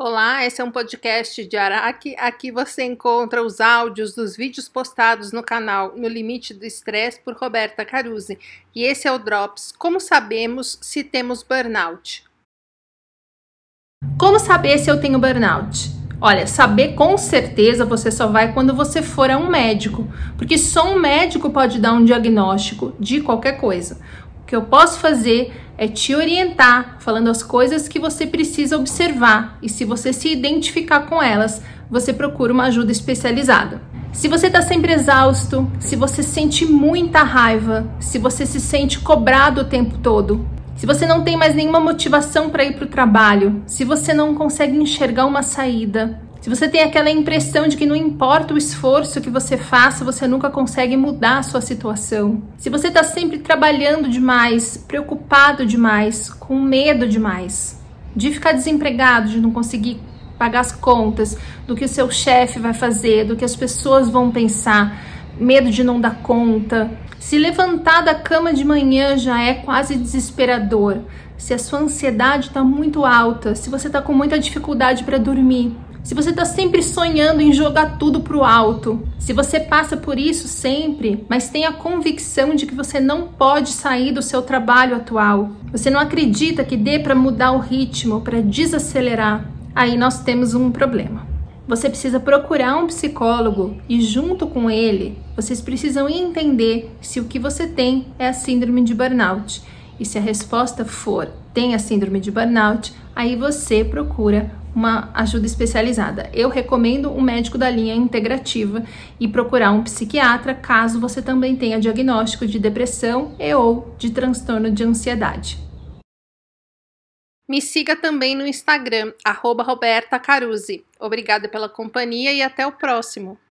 Olá, esse é um podcast de Araque. Aqui você encontra os áudios dos vídeos postados no canal No Limite do Estresse por Roberta Caruzzi. E esse é o Drops. Como sabemos se temos burnout? Como saber se eu tenho burnout? Olha, saber com certeza você só vai quando você for a um médico, porque só um médico pode dar um diagnóstico de qualquer coisa. Que eu posso fazer é te orientar, falando as coisas que você precisa observar e se você se identificar com elas, você procura uma ajuda especializada. Se você está sempre exausto, se você sente muita raiva, se você se sente cobrado o tempo todo, se você não tem mais nenhuma motivação para ir para o trabalho, se você não consegue enxergar uma saída, se você tem aquela impressão de que não importa o esforço que você faça, você nunca consegue mudar a sua situação. Se você está sempre trabalhando demais, preocupado demais, com medo demais, de ficar desempregado, de não conseguir pagar as contas, do que o seu chefe vai fazer, do que as pessoas vão pensar, medo de não dar conta. Se levantar da cama de manhã já é quase desesperador. Se a sua ansiedade está muito alta, se você está com muita dificuldade para dormir, se você está sempre sonhando em jogar tudo para o alto, se você passa por isso sempre, mas tem a convicção de que você não pode sair do seu trabalho atual, você não acredita que dê para mudar o ritmo, para desacelerar, aí nós temos um problema. Você precisa procurar um psicólogo e, junto com ele, vocês precisam entender se o que você tem é a síndrome de burnout. E se a resposta for tem a síndrome de burnout, aí você procura uma ajuda especializada. Eu recomendo um médico da linha integrativa e procurar um psiquiatra caso você também tenha diagnóstico de depressão e ou de transtorno de ansiedade. Me siga também no Instagram, arroba Roberta Caruzzi. Obrigada pela companhia e até o próximo.